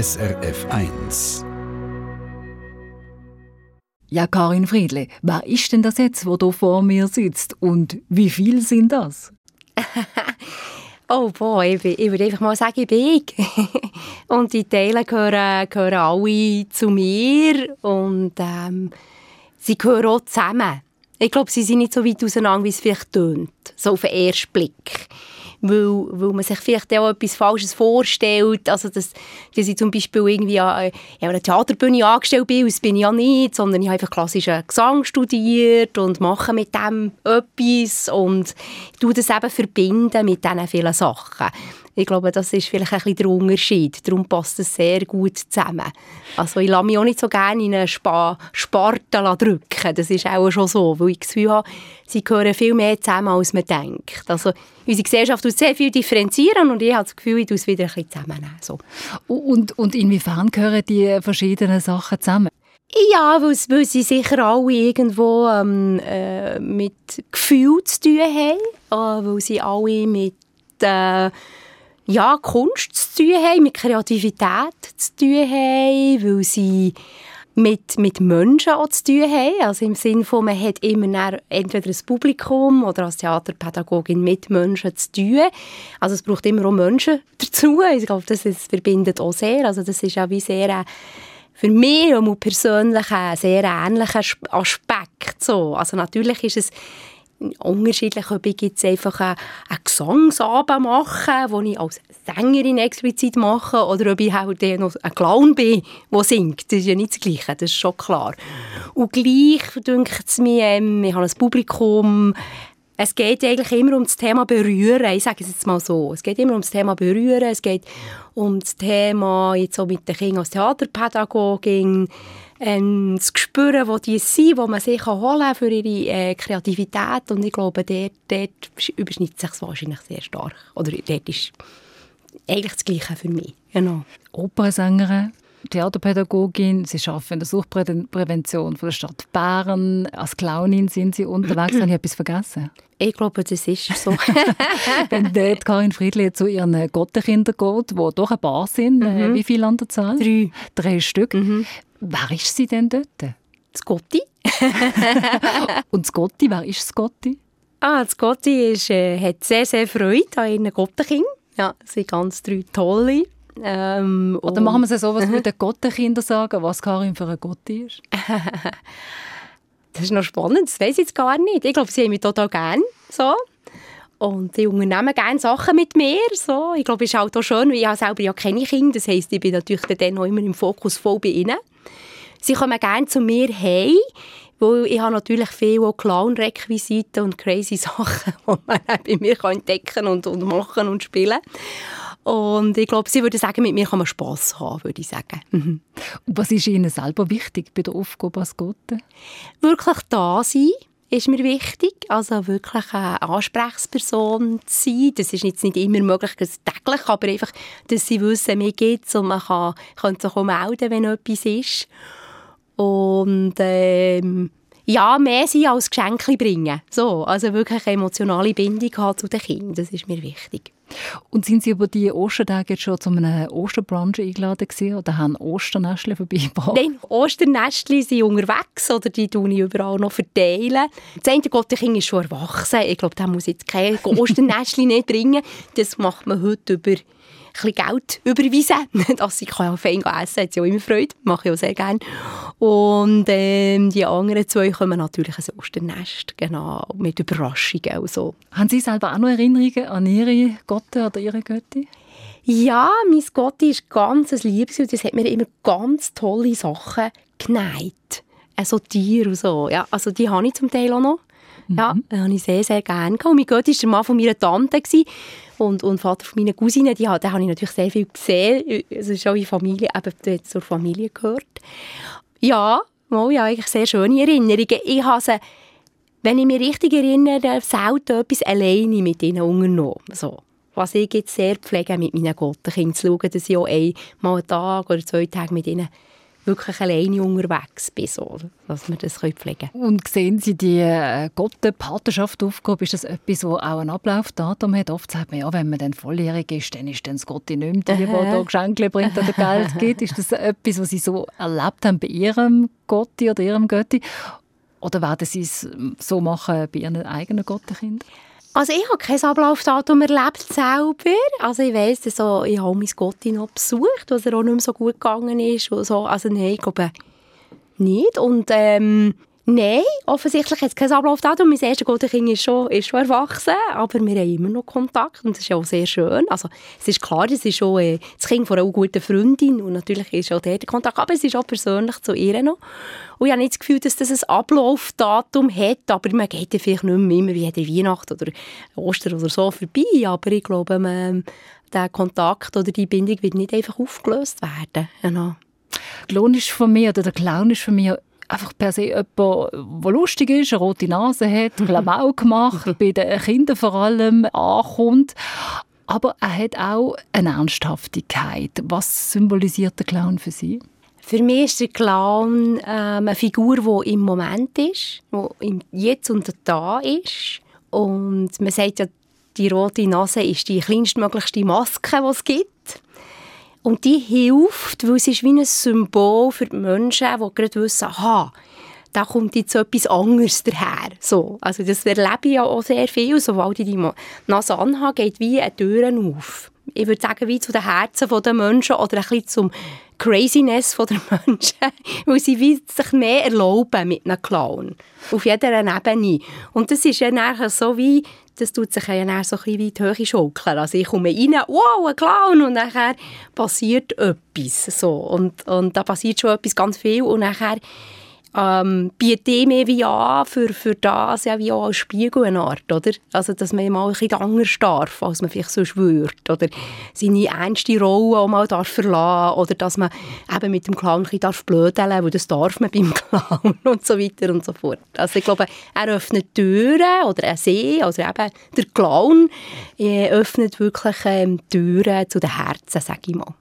SRF 1. Ja, Karin Friedle, wer ist denn das jetzt, wo da vor mir sitzt? Und wie viel sind das? oh boah, ich, ich würde einfach mal sagen, ich bin ich. und die Teile gehören, gehören alle zu mir und ähm, sie gehören auch zusammen. Ich glaube, sie sind nicht so weit auseinander, wie es vielleicht tönt, so auf den ersten Blick weil, weil man sich vielleicht auch etwas Falsches vorstellt. Also, dass, dass ich zum Beispiel irgendwie an, ja, einer Theaterbühne angestellt bin, das bin ich ja nicht, sondern ich habe einfach klassischen Gesang studiert und mache mit dem etwas und tue das eben verbinden mit diesen vielen Sachen. Ich glaube, das ist vielleicht ein bisschen der Unterschied. Darum passt es sehr gut zusammen. Also ich lasse mich auch nicht so gerne in eine Spa Sparte drücken. Das ist auch schon so, weil ich das Gefühl habe, sie gehören viel mehr zusammen, als man denkt. Also unsere Gesellschaft sehr viel differenzieren und ich habe das Gefühl, ich tue es wieder ein bisschen zusammennehmen. So. Und, und inwiefern gehören die verschiedenen Sachen zusammen? Ja, weil, weil sie sicher alle irgendwo ähm, äh, mit Gefühl zu tun haben, äh, weil sie alle mit äh, ja, Kunst zu tun haben, mit Kreativität zu tun haben, weil sie mit, mit Menschen auch zu tun haben. Also im Sinne von, man hat immer entweder ein Publikum oder als Theaterpädagogin mit Menschen zu tun. Also es braucht immer auch Menschen dazu. Ich glaube, das ist, verbindet auch sehr. Also das ist auch wie sehr für mich und persönlich ein sehr ähnlicher Aspekt. So. Also natürlich ist es unterschiedlich, ob ich jetzt einfach einen, Gesangsabend mache, den ich als Sängerin explizit mache, oder ob ich halt noch ein Clown bin, der singt. Das ist ja nicht das Gleiche, das ist schon klar. Und gleich denkt es mir, ähm, ich habe ein Publikum, es geht eigentlich immer um das Thema Berühren. Ich sage es jetzt mal so. Es geht immer um das Thema Berühren. Es geht um das Thema jetzt so mit den Kindern als Theaterpädagogin ähm, das Gespür, wo die sind, wo man sich holen kann für ihre äh, Kreativität. Und ich glaube, dort, dort überschneidet sich wahrscheinlich sehr stark. Oder dort ist eigentlich das Gleiche für mich. Genau. Opernsängerin, Theaterpädagogin, Sie arbeiten in der Suchtprävention von der Stadt Bern. Als Clownin sind Sie unterwegs. Habe ich etwas vergessen? Ich glaube, das ist so. Wenn dort Karin Friedli zu ihren Gottenkindern geht, die doch ein paar sind, mhm. wie viele an der Zahl? Drei. Drei Stück. Mhm. Wer ist sie denn dort? Scotty. Und Scotty, wer ist Scotty? Ah, Scotty ist, äh, hat sehr, sehr Freude an ihren Gottenkind. Ja, sie sind ganz drei tolle. Ähm, Oder machen wir es so, was würden Gottenkinder sagen, was Karin für ein Gotti ist? das ist noch spannend, das weiß ich jetzt gar nicht. Ich glaube, sie haben mich total gerne. So. Und die unternehmen gerne Sachen mit mir. So. Ich glaube, es ist halt auch schön, weil ich selber ja keine Kinder. Das heisst, ich bin natürlich dann noch immer im Fokus voll bei ihnen. Sie kommen gerne zu mir hey, weil ich habe natürlich viele Clown-Requisiten und crazy Sachen, die man bei mir entdecken und, und machen und spielen und ich glaube, sie würde sagen, mit mir kann man Spass haben, würde ich sagen. Mhm. Und was ist Ihnen selber wichtig bei der Aufgabe als Gute? Wirklich da sein ist mir wichtig. Also wirklich eine Ansprechperson zu sein. Das ist jetzt nicht immer möglich, täglich, aber einfach, dass sie wissen, mir geht es und man kann, kann sich auch melden, wenn etwas ist. Und ähm, ja, mehr sein als Geschenke bringen. So, also wirklich eine emotionale Bindung haben zu den Kindern, das ist mir wichtig. Und sind Sie über die Ostertage jetzt schon zu einem Osterbrunch eingeladen gewesen, oder haben Osternestchen vorbeigebracht? Nein, Osternestchen sind unterwegs oder die tun ich überall noch verteilen. Das eine Gottekind ist schon erwachsen. Ich glaube, da muss jetzt kein Osternestchen nicht bringen. Das macht man heute über bisschen Geld überweisen, dass ich kann fein essen kann. hat sie auch immer Freude, mache ich auch sehr gerne. Und ähm, die anderen zwei kommen natürlich ein Osternest, genau, mit Überraschungen Also. Haben Sie selber auch noch Erinnerungen an Ihre Gotte oder Ihre Göttin? Ja, mein Gotti ist ganz ein Liebes und das hat mir immer ganz tolle Sachen geneigt. Also Tiere und so. Ja, also die habe ich zum Teil auch noch. Ja, mhm. das habe ich sehr, sehr gerne. Und mein Götti war der Mann von meiner Tante. Und, und Vater von meiner Cousine, die, habe ich natürlich sehr viel gesehen. Es ist auch in Familie, eben zur Familie gehört. Ja, mal, ja, eigentlich sehr schöne Erinnerungen. Ich habe sie, wenn ich mich richtig erinnere, selten etwas alleine mit ihnen unternommen. So. Was ich jetzt sehr pflege, mit meinen Gottenkindern zu schauen, dass ich auch einmal einen Tag oder zwei Tage mit ihnen wirklich alleine unterwegs bin, so, dass wir das pflegen können. Und sehen Sie die äh, Gottenpatenschaft aufgehoben? Ist das etwas, wo auch ein Ablaufdatum hat? Oft sagt man, ja, wenn man dann volljährig ist, dann ist dann das Gotti nicht mehr die, die da Geschenke bringt oder Geld gibt. Ist das etwas, was Sie so erlebt haben bei Ihrem Gotti oder Ihrem Götti? Oder werden Sie es so machen bei Ihren eigenen Gottenkindern? Also ich habe kein Ablaufdatum erlebt selber. Also ich weiss, so, ich habe mein Gotti noch besucht, was er auch nicht mehr so gut gegangen ist. Und so. Also nein, ich glaube nicht. Und ähm, Nein, offensichtlich hat es kein Ablaufdatum. Mein erstes Gotenkind ist schon, ist schon erwachsen, aber wir haben immer noch Kontakt und das ist ja auch sehr schön. Also es ist klar, es ist schon äh, das Kind von einer guten Freundin und natürlich ist auch der Kontakt, aber es ist auch persönlich zu ihr noch. Und ich habe nicht das Gefühl, dass das ein Ablaufdatum hat, aber man geht ja vielleicht nicht mehr immer wie jede Weihnacht oder Ostern oder so vorbei, aber ich glaube, man, der Kontakt oder die Bindung wird nicht einfach aufgelöst werden. Genau. Lohn ist von mir oder der Clown ist von mir einfach per se jemand, der lustig ist, eine rote Nase hat, Klamauk macht, bei den Kindern vor allem ankommt. Aber er hat auch eine Ernsthaftigkeit. Was symbolisiert der Clown für Sie? Für mich ist der Clown ähm, eine Figur, die im Moment ist, die im Jetzt und Da ist. Und man sagt ja, die rote Nase ist die kleinstmöglichste Maske, die es gibt. Und die hilft, weil es ist wie ein Symbol für die Menschen, die gerade wissen, aha, da kommt jetzt etwas anderes daher. So. Also das erlebe ich ja auch sehr viel. Sobald ich die Nase anhabe, geht wie eine Tür auf. Ich würde sagen, wie zu den Herzen der Menschen oder ein bisschen zum Craziness der Menschen, weil sie sich mehr erlauben mit einem Clown. Auf jeder Ebene. Und das ist ja nachher so wie das tut sich ja dann so ein bisschen wie die Höhe. Also ich komme rein, wow, ein Clown, und nachher passiert etwas. So. Und, und da passiert schon etwas ganz viel und nachher ähm, bietet ich mir wie an für, für das ja wie auch als Spiegel eine Art, oder? Also, dass man mal ein bisschen anders darf, als man vielleicht so schwört, oder seine ernste Rolle auch mal darf verlassen, oder dass man eben mit dem Clown ein bisschen darf weil das darf man beim Clown und so weiter und so fort. Also, ich glaube, er öffnet Türen, oder er See, also eben der Clown äh, öffnet wirklich ähm, Türen zu den Herzen, sage ich mal.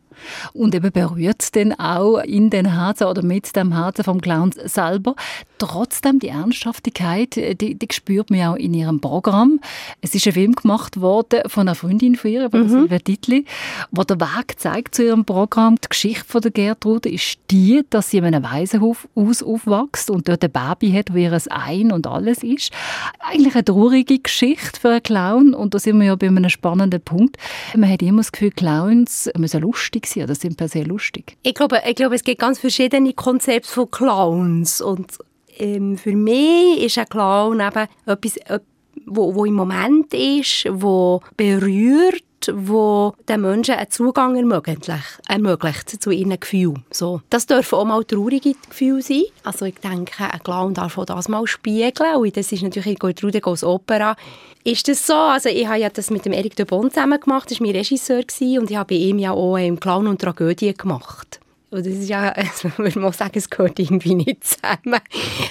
Und eben berührt es dann auch in den Herzen oder mit dem Herzen vom Clown selber. Trotzdem die Ernsthaftigkeit, die, die spürt man auch in ihrem Programm. Es ist ein Film gemacht worden von einer Freundin von ihr, von mhm. Silvia Dittli, wo der Weg zeigt zu ihrem Programm. Die Geschichte von der Gertrude ist die, dass sie in einem Waisenhaus aufwächst und dort ein Baby hat, wo ihr Ein und alles ist. Eigentlich eine traurige Geschichte für einen Clown und da sind wir ja bei einem spannenden Punkt. Man hat immer das Gefühl, Clowns müssen lustig sein oder sind per se lustig? Ich glaube, ich glaube, es gibt ganz verschiedene Konzepte von Clowns und ähm, für mich ist ein Clown eben etwas, äh, wo, wo im Moment ist, wo berührt, wo den Menschen einen Zugang ermöglicht, ermöglicht zu ihren Gefühlen. So. Das dürfen auch mal traurige Gefühle sein. Also ich denke, ein Clown darf auch das mal spiegeln. Und das ist natürlich in Gertrude Goes Opera. Ist das so? Also ich habe ja das mit dem Eric de Bon zusammen gemacht. Das war mein Regisseur und ich habe bei ihm ja auch im Clown und Tragödie gemacht. Und das ist ja, also man muss sagen, es gehört irgendwie nicht zusammen.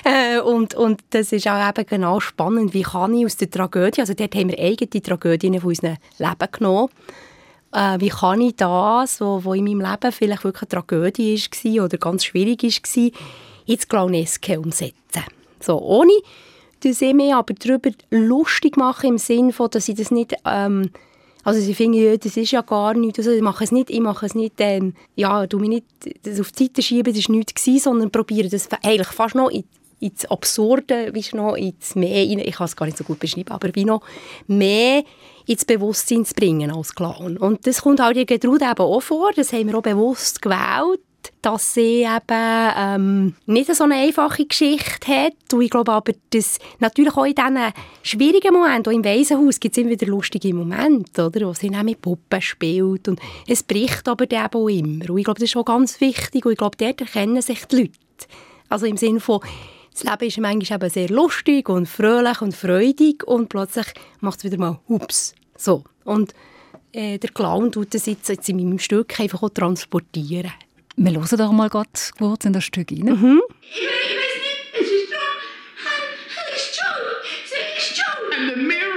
Äh, und, und das ist auch eben genau spannend, wie kann ich aus der Tragödie, also dort haben wir eigene Tragödien von unserem Leben genommen, äh, wie kann ich das, was in meinem Leben vielleicht wirklich eine Tragödie war oder ganz schwierig war, ins Clowneske umsetzen. So, ohne dass ich mich aber darüber lustig mache, im Sinne von, dass ich das nicht... Ähm, also sie finden, ja, das ist ja gar nichts, also ich mache es nicht, ich mache es nicht, ähm, ja, du mich nicht das auf die Seite schieben, das war nichts gewesen, sondern probiere das eigentlich fast noch in, ins Absurde, wie noch ins mehr, ich kann es gar nicht so gut beschreiben, aber wie noch mehr ins Bewusstsein zu bringen als Clown. Und das kommt halt in Gertrude auch vor, das haben wir auch bewusst gewählt, dass sie eben ähm, nicht so eine einfache Geschichte hat. Und ich glaube aber, dass natürlich auch in diesen schwierigen Momenten, auch im Waisenhaus, gibt es immer wieder lustige Momente, oder? wo sie mit Puppen spielt. Und es bricht aber dann auch immer. Und ich glaube, das ist schon ganz wichtig. Und ich glaube, dort erkennen sich die Leute. Also im Sinne von, das Leben ist manchmal eben sehr lustig und fröhlich und freudig und plötzlich macht es wieder mal «Hups». So. Und äh, der Clown tut das jetzt, jetzt in meinem Stück einfach auch transportieren. Wir hören doch mal kurz in das Stück rein. Mhm. Ich weiß nicht, es ist schon, es ist schon, es ist schon. And the mirror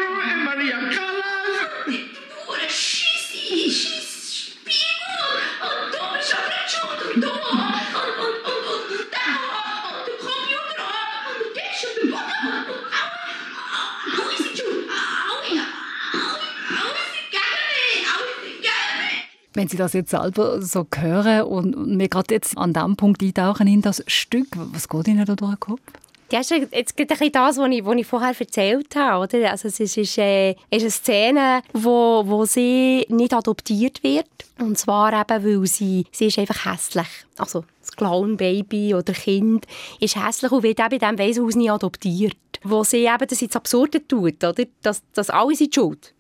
Wenn Sie das jetzt selber so hören und, wir gerade jetzt an diesem Punkt eintauchen in das Stück, was geht Ihnen da durch den Kopf? Ja, ist jetzt ein bisschen das, was ich, was ich vorher erzählt habe. Oder? Also es ist, ist, äh, ist eine Szene, wo, wo sie nicht adoptiert wird. Und zwar eben, weil sie, sie ist einfach hässlich. Also das Clown-Baby oder Kind ist hässlich und wird eben in diesem Waisenhaus nie adoptiert. Wo sie eben das ins Absurde tut, oder? Dass, dass alle sind schuld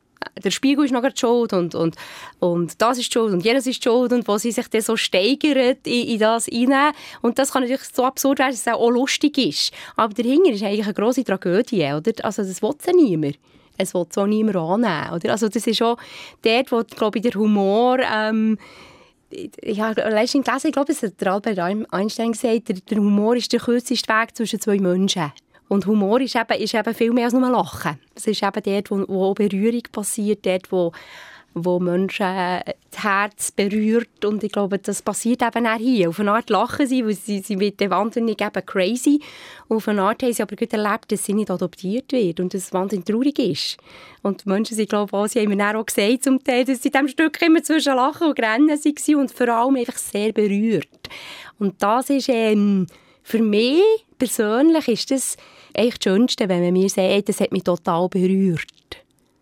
der Spiegel ist noch schuld und, und, und das ist schuld und jenes ist schuld und wo sie sich dann so steigert in, in das hinein. Und das kann natürlich so absurd werden, dass es auch lustig ist. Aber dahinter ist eigentlich eine grosse Tragödie, oder? Also das will ja niemand. Es will so niemand annehmen, oder? Also das ist auch dort, wo, glaube ich, der Humor... Ähm, ich habe letztens gelesen, ich glaube, es hat Albert Einstein gesagt, der Humor ist der kürzeste Weg zwischen zwei Menschen. Und Humor ist eben, ist eben viel mehr als nur Lachen. Es ist eben dort, wo, wo Berührung passiert, dort, wo, wo Menschen das Herz berührt. Und ich glaube, das passiert eben auch hier. Auf eine Art lachen sie, weil sie, sie wird wahnsinnig eben crazy. Und auf eine Art haben sie aber gut erlebt, dass sie nicht adoptiert wird und dass wahnsinnig traurig ist. Und die Menschen, sind, glaube ich, sie haben mir auch gesagt, zum Teil, dass sie in diesem Stück immer zwischen Lachen und Rennen waren und vor allem einfach sehr berührt. Und das ist ähm, für mich persönlich ist das eigentlich das Schönste, wenn man mir sagt, das hat mich total berührt.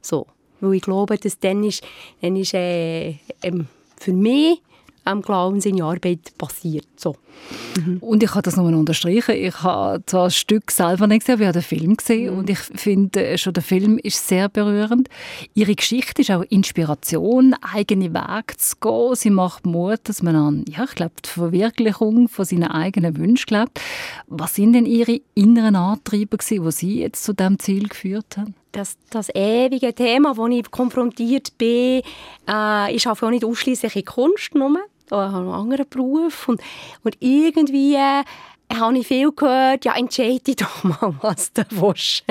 So. Weil ich glaube, dass dann ist, dann ist äh, ähm, für mich am Clown seine Arbeit passiert. So. Mhm. Und ich kann das nur unterstreichen. Ich habe zwar das Stück selber nicht gesehen, aber ich habe den Film gesehen mhm. und ich finde äh, schon der Film ist sehr berührend. Ihre Geschichte ist auch Inspiration, eigene Wege zu gehen. Sie macht Mut, dass man an, ja, ich glaube, die Verwirklichung von seinen eigenen Wünschen glaubt. Was sind denn Ihre inneren Antreiber gewesen, die Sie jetzt zu diesem Ziel geführt haben? das, das ewige Thema, wo ich konfrontiert bin, äh, ist auch nicht ausschließlich in Kunst nur habe einen anderen Beruf und, und irgendwie äh, habe ich viel gehört, ja, entscheide doch mal, was du willst.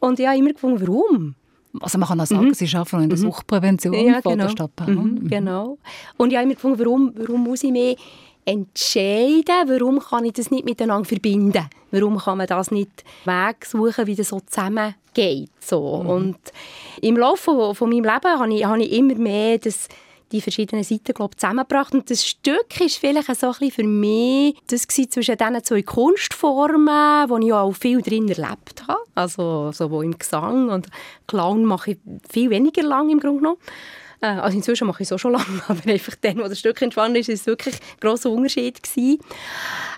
Und ich habe immer gefunden, warum? Also man kann auch sagen, mhm. Sie arbeiten in der mhm. Suchtprävention ja, genau. Mhm, mhm, genau. Und ich habe immer gefunden, warum, warum muss ich mich entscheiden, warum kann ich das nicht miteinander verbinden? Warum kann man das nicht Weg suchen, wie das so zusammengeht? So. Mhm. Und im Laufe von, von meinem Leben habe ich, habe ich immer mehr das die verschiedenen Seiten glaub, zusammengebracht. Und das Stück ist vielleicht so ein für mich das zwischen diesen zwei Kunstformen, wo ich auch viel drin erlebt habe. Also sowohl im Gesang und Clown mache ich viel weniger lang im Grunde genommen. Äh, also inzwischen mache ich es auch schon lange, aber einfach dann, wo das Stück entstanden ist, ist es wirklich ein grosser Unterschied gewesen.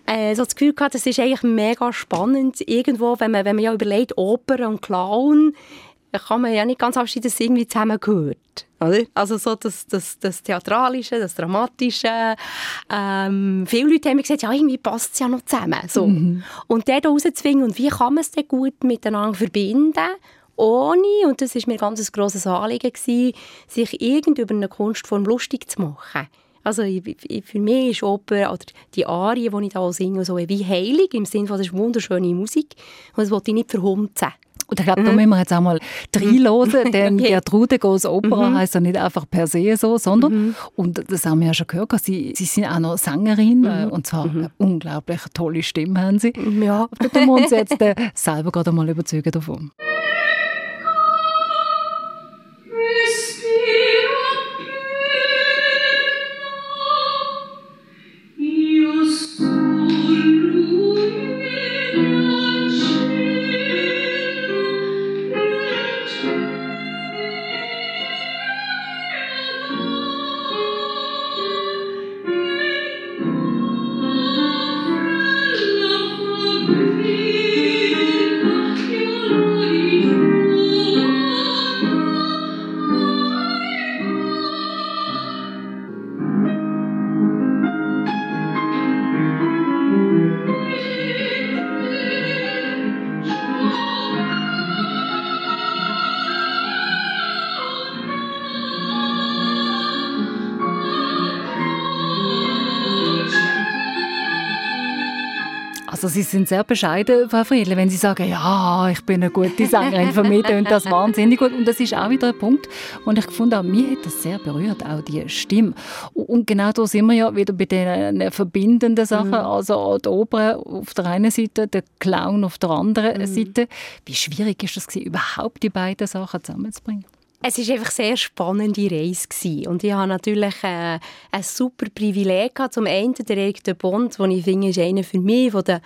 Äh, so das Gefühl gehabt, das ist eigentlich mega spannend. Irgendwo, wenn man, wenn man ja überlegt, Oper und Clown, kann man ja nicht ganz abschließen, dass es irgendwie zusammengehört. Oder? Also so das, das, das Theatralische, das Dramatische. Ähm, viele Leute haben mir gesagt, ja, irgendwie passt es ja noch zusammen. So. Mhm. Und den da rauszuzwingen und wie kann man es denn gut miteinander verbinden, ohne, und das war mir ganz ein grosses Anliegen, gewesen, sich irgend über eine Kunstform lustig zu machen. Also für mich ist Oper oder die Arie, die ich da singe, so wie heilig, im Sinne von, das ist wunderschöne Musik und das wollte ich nicht verhunzen. Und ich glaube, da mhm. müssen wir jetzt auch mal reinhören, denn okay. Gertrude Goes Opera mhm. heisst ja nicht einfach per se so, sondern, mhm. und das haben wir ja schon gehört, sie, sie sind auch noch Sängerin mhm. Äh, und zwar mhm. eine unglaublich tolle Stimme haben sie. Ja. Da tun wir uns jetzt äh, selber gerade mal überzeugen davon. Sind sehr bescheiden, Frau Friedle, wenn Sie sagen, ja, ich bin eine gute Sängerin, für mich und das wahnsinnig gut. Und das ist auch wieder ein Punkt, wo ich gefunden habe, mir hat das sehr berührt, auch die Stimme. Und genau da sind wir ja wieder bei den verbindenden Sachen, mhm. also die Oper auf der einen Seite, der Clown auf der anderen mhm. Seite. Wie schwierig ist es überhaupt die beiden Sachen zusammenzubringen? Es war einfach eine sehr spannende Reise. Gewesen. Und ich hatte natürlich äh, ein super Privileg. Gehabt. Zum einen der Erik de Bond, den ich finde, ist einer für mich, der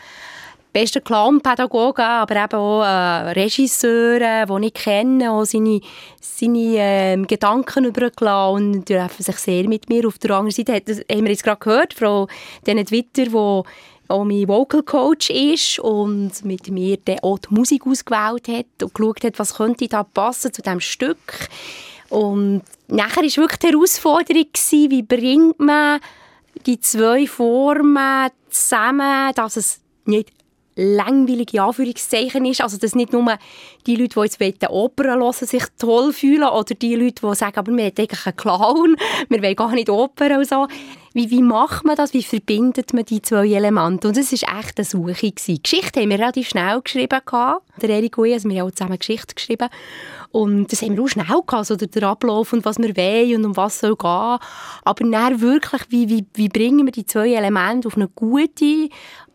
besten Clownpädagogen, aber eben auch äh, Regisseure, die ich kenne, auch seine, seine äh, Gedanken über den Clown, treffen sich sehr mit mir. Auf der anderen Seite hat, haben wir jetzt gerade gehört, Frau Dene Witter, die auch mein Vocal Coach ist und mit mir dann die Musik ausgewählt hat und geschaut hat, was könnte da passen zu diesem Stück. Und nachher war wirklich die Herausforderung, wie bringt man die zwei Formen zusammen, dass es nicht langweilige Anführungszeichen ist. Also, dass nicht nur die Leute, die jetzt Opern hören, sich toll fühlen oder die Leute, die sagen, aber wir haben eigentlich einen Clown, wir wollen gar nicht Opern und so. Wie, wie macht man das? Wie verbindet man die zwei Elemente? Und es war echt eine Suche. Gewesen. Geschichte haben wir relativ schnell geschrieben. Der Erik Ui, also wir haben auch zusammen Geschichte geschrieben. Und das haben wir auch schnell gehabt, also der Ablauf und was wir wollen und um was soll gehen. Aber dann wirklich, wie, wie, wie bringen wir die zwei Elemente auf eine gute,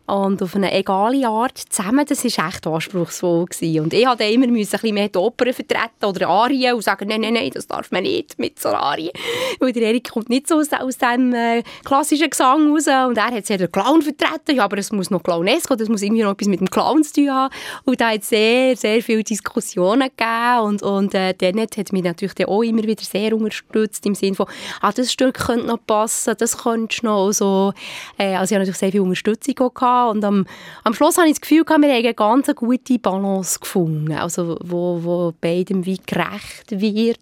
und auf eine egale Art zusammen, das war echt anspruchsvoll. Gewesen. Und ich musste immer ein bisschen mehr die Oper vertreten oder Arien und sagen, nein, nein, nein, das darf man nicht mit so Arien. Weil der Erik kommt nicht so aus, aus dem äh, klassischen Gesang raus und er hat sehr den Clown vertreten, ja, aber es muss noch clownesk das muss irgendwie noch etwas mit dem Clown zu tun haben. Und da hat es sehr, sehr viele Diskussionen gegeben und, und äh, Dennett hat mich natürlich auch immer wieder sehr unterstützt im Sinne von, ah, das Stück könnte noch passen, das könnte noch so. Äh, also ich habe natürlich sehr viel Unterstützung gehabt und am, am Schluss habe ich das Gefühl, wir haben eine ganz gute Balance gefunden, also wo, wo beidem wie gerecht wird.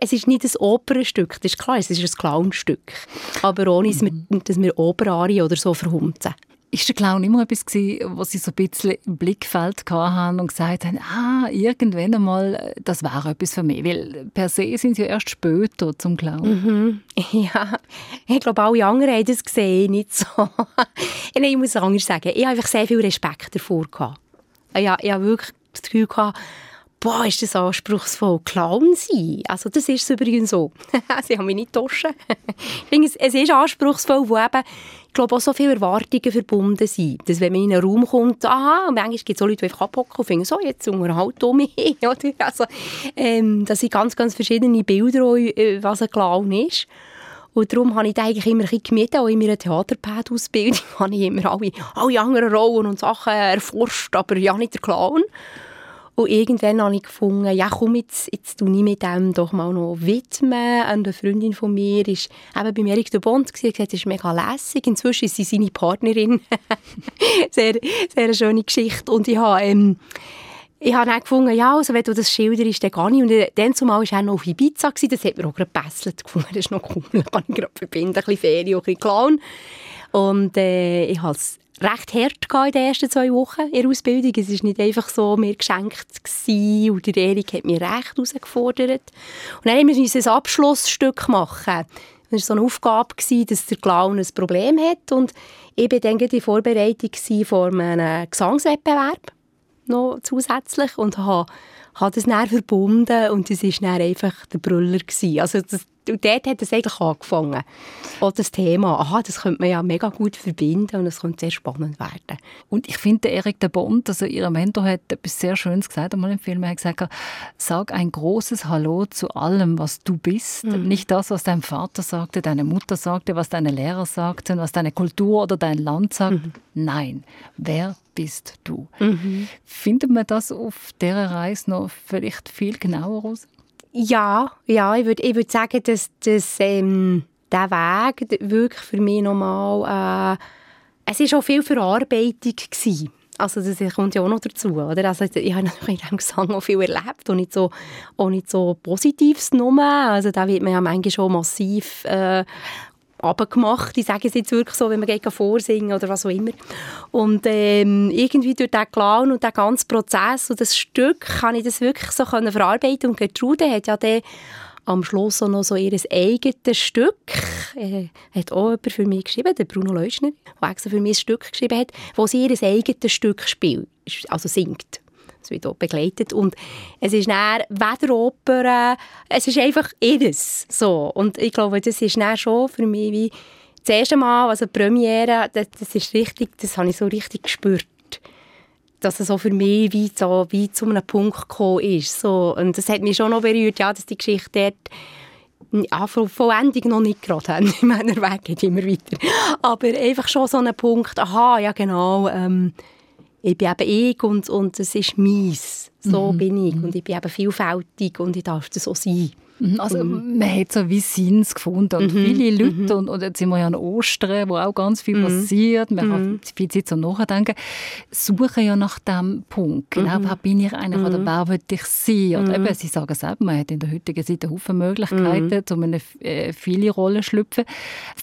Es ist nicht ein Opernstück, das ist klar, es ist ein Clownstück, aber ohne, dass wir, mhm. dass wir Operarie oder so verhunzen. Ist der Clown immer etwas gewesen, was Sie so ein bisschen im Blickfeld hatten und gesagt haben, ah, irgendwann einmal, das wäre etwas für mich? Weil per se sind Sie ja erst später zum Clown. Mhm. Ja, ich glaube, alle anderen haben das gesehen, nicht so. ich muss anders sagen, ich habe einfach sehr viel Respekt davor. Ich habe wirklich das Gefühl boah, ist das anspruchsvoll, Clown sein. Also das ist es übrigens so. Sie haben mich nicht getauscht. ich finde, es, ist anspruchsvoll, wo eben, ich glaube, auch so viele Erwartungen verbunden sind. Dass wenn man in einen Raum kommt, aha, und manchmal gibt es auch Leute, die einfach abhocken und finden, so, jetzt unterhalt um mich. Also, ähm, das sind ganz, ganz verschiedene Bilder, äh, was ein Clown ist. Und darum habe ich eigentlich immer ein gemieden, auch in meiner Theaterpad-Ausbildung habe ich immer alle, alle anderen Rollen und Sachen erforscht, aber ja nicht der Clown. Und irgendwann habe ich gefunden, ja komm, jetzt, jetzt tue ich mit dem doch mal noch widmen. Eine Freundin von mir ist eben bei Erik de Bond gewesen, gesagt, das ist mega lässig. Inzwischen ist sie seine Partnerin. sehr, sehr eine schöne Geschichte. Und ich habe, ähm, ich habe dann gefunden, ja, also wenn du das schilderst, dann gar nicht. Und dann zumal war er noch auf Ibiza, gewesen, das hat mir auch gerade gebesselt gefunden. Das ist noch cool, da kann ich gerade verbinden, ein bisschen Ferien, ein bisschen Clown. Und äh, ich habe es recht hart in den ersten zwei Wochen in der Ausbildung. Es war nicht einfach so mir geschenkt gewesen, und der Erik hat mich recht herausgefordert. Und dann mussten wir ein Abschlussstück machen. Es war so eine Aufgabe, dass der Clown ein Problem hat und ich war dann in Vorbereitung vor einem Gesangswettbewerb noch zusätzlich und habe, habe das dann verbunden und es war dann einfach der Brüller. Also das, und dort hat es eigentlich angefangen. Auch das Thema, aha, das könnte man ja mega gut verbinden und es könnte sehr spannend werden. Und ich finde, Erik de Bond, also ihr Mentor, hat etwas sehr Schönes gesagt einmal im Film. Er hat gesagt, sag ein großes Hallo zu allem, was du bist. Mhm. Nicht das, was dein Vater sagte, deine Mutter sagte, was deine Lehrer sagten, was deine Kultur oder dein Land sagt. Mhm. Nein, wer bist du? Mhm. Findet man das auf dieser Reise noch vielleicht viel genauer raus? Ja, ja ich würde ich würd sagen, dass, dass ähm, der Weg wirklich für mich nochmal, äh, es war auch viel Verarbeitung. Gewesen. Also das kommt ja auch noch dazu, oder? Also ich habe natürlich in diesem Gesang auch viel erlebt und nicht so, auch nicht so Positives genommen. Also da wird man ja manchmal schon massiv äh, abgemacht. Ich sage es jetzt wirklich so, wenn man geht vorsingen oder was auch immer. Und ähm, irgendwie durch den Clown und den ganzen Prozess und das Stück kann ich das wirklich so können verarbeiten. Und Gertrude hat ja dann am Schluss auch noch so ihr eigenes Stück. Äh, hat auch jemand für mich geschrieben, der Bruno Leuschner, der extra für mich ein Stück geschrieben hat, wo sie ihr eigenes Stück spielt, also singt. Es wird auch begleitet. Und es ist dann weder Oper, es ist einfach ihres. So. Und ich glaube, das ist dann schon für mich wie das erste Mal, also die Premiere, das, das ist richtig, das habe ich so richtig gespürt. dass es so für mich wie, so, wie zu einem Punkt gekommen ist. So, und das hat mich schon noch berührt, ja, dass die Geschichte dort ja, Vollendung noch nicht gerade haben. Ich meine, Weg geht immer weiter. Aber einfach schon so ein Punkt, aha, ja genau, ähm, ich bin eben ich und, und es ist meins. So mhm. bin ich und ich bin eben vielfältig und ich darf das so sein. Mhm, also mhm. man hat so wie Sinns gefunden und mhm. viele Leute, mhm. und, und, jetzt sind wir ja an Ostern, wo auch ganz viel mhm. passiert, man hat viel Zeit zum Nachdenken, suchen ja nach dem Punkt. Genau, wer bin ich eigentlich oder wer will ich sein? Oder eben, sie sagen selber, man hat in der heutigen Zeit Haufen Möglichkeiten, um eine äh, viele Rollen zu schlüpfen.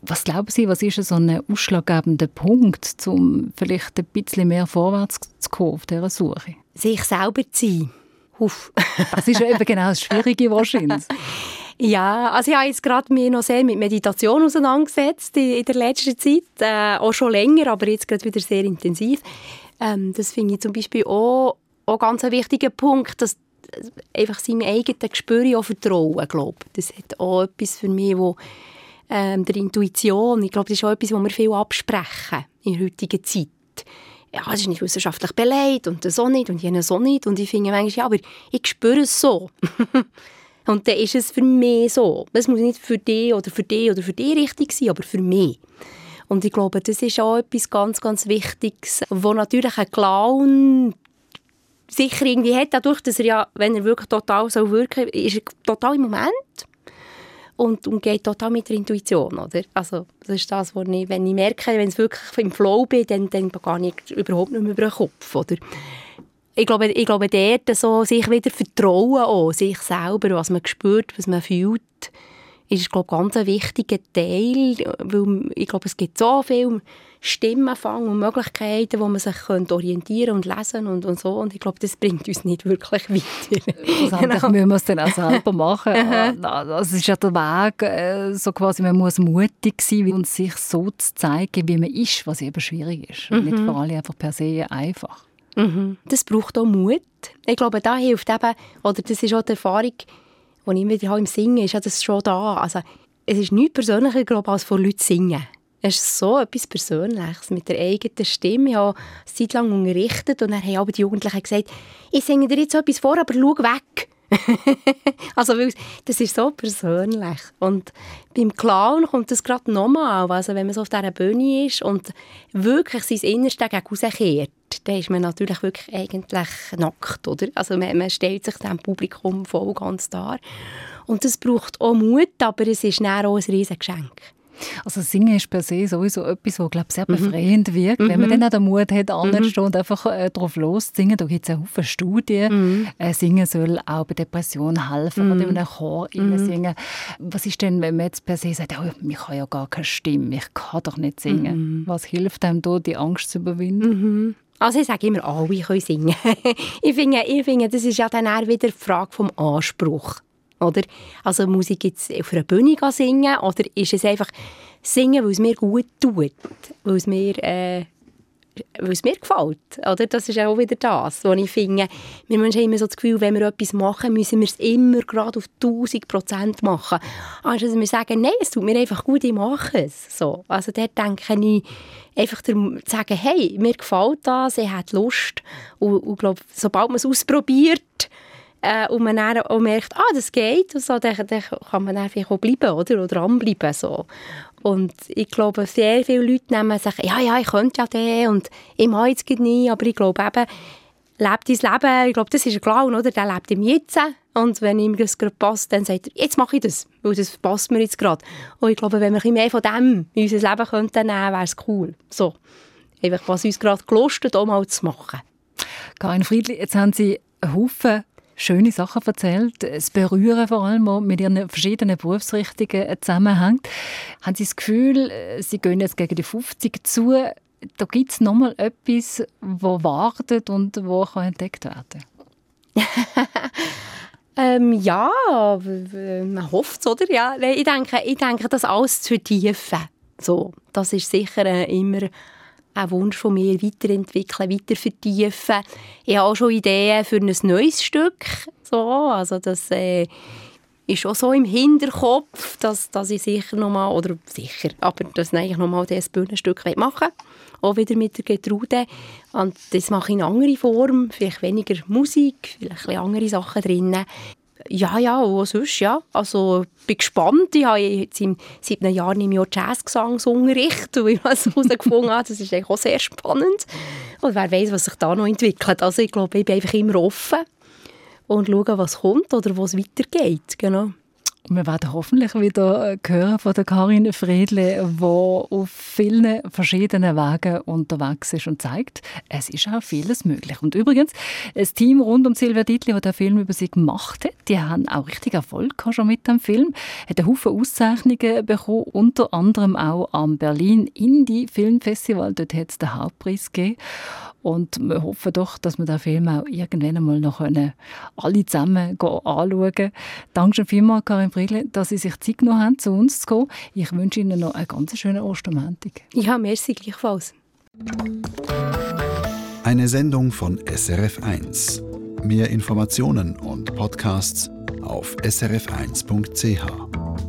Was glauben Sie, was ist so ein ausschlaggebender Punkt, um vielleicht ein bisschen mehr vorwärts zu kommen auf dieser Suche? Sich selber zu sein Uff. Das ist eben genau das Schwierige wahrscheinlich. Ja, also ich habe jetzt gerade mich noch sehr mit Meditation auseinandergesetzt in, in der letzten Zeit, äh, auch schon länger, aber jetzt gerade wieder sehr intensiv. Ähm, das finde ich zum Beispiel auch, auch ganz ein wichtiger Punkt, dass einfach seinem eigenen Gespür auch vertrauen, glaube Das hat auch etwas für mich, wo ähm, der Intuition, ich glaube, das ist auch etwas, wo wir viel absprechen in der heutigen Zeit ja, das ist nicht wissenschaftlich beleidigt und auch nicht und jenes so nicht. Und ich finde manchmal, ja, aber ich spüre es so. und dann ist es für mich so. Es muss nicht für dich oder für dich oder für dich richtig sein, aber für mich. Und ich glaube, das ist auch etwas ganz, ganz Wichtiges, wo natürlich ein Clown sicher irgendwie hat, dadurch, dass er ja, wenn er wirklich total so wirken ist er total im Moment und, und geht total mit der Intuition, oder? Also das ist das, was ich, wenn ich merke, wenn ich wirklich im Flow bin, dann, dann gehe ich überhaupt nicht mehr über den Kopf, oder? Ich glaube, ich glaube dort so sich wieder vertrauen auch, sich selber, was man spürt, was man fühlt, ist, glaube ich, ganz ein wichtiger Teil, weil ich glaube, es gibt so viel Stimmenfang und Möglichkeiten, wo man sich könnte orientieren und lesen und, und so. Und ich glaube, das bringt uns nicht wirklich weiter. Schlussendlich genau. müssen wir es dann auch selber machen. das ist ja der Weg, äh, so quasi, man muss mutig sein und sich so zu zeigen, wie man ist, was eben schwierig ist. Mhm. Nicht für alle einfach per se einfach. Mhm. Das braucht auch Mut. Ich glaube, da hilft eben, oder das ist auch die Erfahrung, die ich wieder habe im Singen, ist ja das schon da. Also, es ist nichts persönlicher, glaube ich, als vor Leuten singen. Es ist so etwas Persönliches mit der eigenen Stimme. Ich habe eine Zeit lang unterrichtet und dann haben aber die Jugendlichen gesagt, ich singe dir jetzt etwas vor, aber schau weg. also, das ist so persönlich. Und beim Clown kommt das gerade nochmal. Also, wenn man so auf dieser Bühne ist und wirklich sein Innerste gegen rauskehrt, dann ist man natürlich wirklich eigentlich nackt, oder? Also, man, man stellt sich dem Publikum voll ganz dar. Und das braucht auch Mut, aber es ist auch ein riesiges Geschenk. Also Singen ist per se sowieso etwas, was glaube sehr mhm. befreiend wirkt. Mhm. Wenn man mhm. dann auch den Mut hat, anzustehen mhm. und einfach äh, drauf loszusingen, da gibt es eine Haufen Studien. Mhm. Äh, singen soll auch bei Depressionen helfen mhm. in einem Chor mhm. singen. Was ist denn, wenn man jetzt per se sagt, oh, ich habe ja gar keine Stimme, ich kann doch nicht singen. Was hilft einem da, die Angst zu überwinden? Also ich sage immer, alle können singen. ich, finde, ich finde, das ist ja dann auch wieder die Frage vom Anspruch. Oder? Also muss ich jetzt auf einer Bühne singen oder ist es einfach singen, weil es mir gut tut, weil es mir, äh, weil es mir gefällt? Oder? Das ist auch wieder das, was ich finde. Wir haben immer so das Gefühl, wenn wir etwas machen, müssen wir es immer gerade auf 1000 Prozent machen. Also wir sagen, nein, es tut mir einfach gut, ich mache es. So. Also dort denke ich, einfach zu sagen, hey, mir gefällt das, ich habe Lust. Und, und glaube, sobald man es ausprobiert, äh, und man dann auch merkt, ah, das geht, und so, dann, dann kann man einfach auch bleiben oder, oder dranbleiben. So. Und ich glaube, sehr viele Leute nehmen sich, ja, ja, ich könnte ja den und ich mache jetzt nie, aber ich glaube eben, lebt dein Leben, ich glaube, das ist ein Clown, oder? Der lebt im Jetzt. Und wenn ihm das gerade passt, dann sagt er, jetzt mache ich das, weil das passt mir jetzt gerade. Und ich glaube, wenn wir ein mehr von dem in unser Leben könnten nehmen, wäre es cool. So. Einfach, was uns gerade gelustet, auch mal zu machen. Karin Friedli, jetzt haben Sie einen Haufen schöne Sachen erzählt. Das Berühren vor allem auch mit ihren verschiedenen Berufsrichtungen zusammenhängt. Haben Sie das Gefühl, Sie gehen jetzt gegen die 50 zu, da gibt es nochmal etwas, das wartet und wo entdeckt werden ähm, ja, man hofft es, oder? Ja, ich denke, ich denke, das alles zu vertiefen. So, das ist sicher immer ein Wunsch von mir, weiterentwickeln, weiter vertiefen. Ich habe auch schon Ideen für ein neues Stück. So, also das, äh, ist auch so im Hinterkopf, dass, dass ich sicher nochmal, oder sicher, aber dass ich eigentlich nochmal dieses Bühnenstück machen auch wieder mit der Getrude. Und das mache ich in einer anderen Form, vielleicht weniger Musik, vielleicht andere Sachen drin. Ja, ja, und sonst, ja. Also, ich bin gespannt. Ich habe jetzt im siebten Jahr im Jahr Jazzgesangsunterricht und ich habe herausgefunden, das ist eigentlich auch sehr spannend. Und wer weiß, was sich da noch entwickelt. Also, ich glaube, ich bin einfach immer offen und schauen, was kommt oder wo es weitergeht. Genau. Wir werden hoffentlich wieder äh, hören von der Karin Friedle, die auf vielen verschiedenen Wegen unterwegs ist und zeigt, es ist auch vieles möglich. Und übrigens, das Team rund um Silvia Dietli, das den Film über sie gemacht hat, die haben auch richtig Erfolg schon mit dem Film, hat einen Haufen Auszeichnungen bekommen, unter anderem auch am Berlin Indie Filmfestival, dort hat es den Hauptpreis gegeben. Und wir hoffen doch, dass wir den Film auch irgendwann einmal noch können, alle zusammen anschauen können. Danke vielmals, Karin Friedle, dass Sie sich Zeit genommen haben, zu uns zu kommen. Ich wünsche Ihnen noch einen ganz schönen Ostermontag. Ja, merci gleichfalls. Eine Sendung von SRF1. Mehr Informationen und Podcasts auf srf1.ch.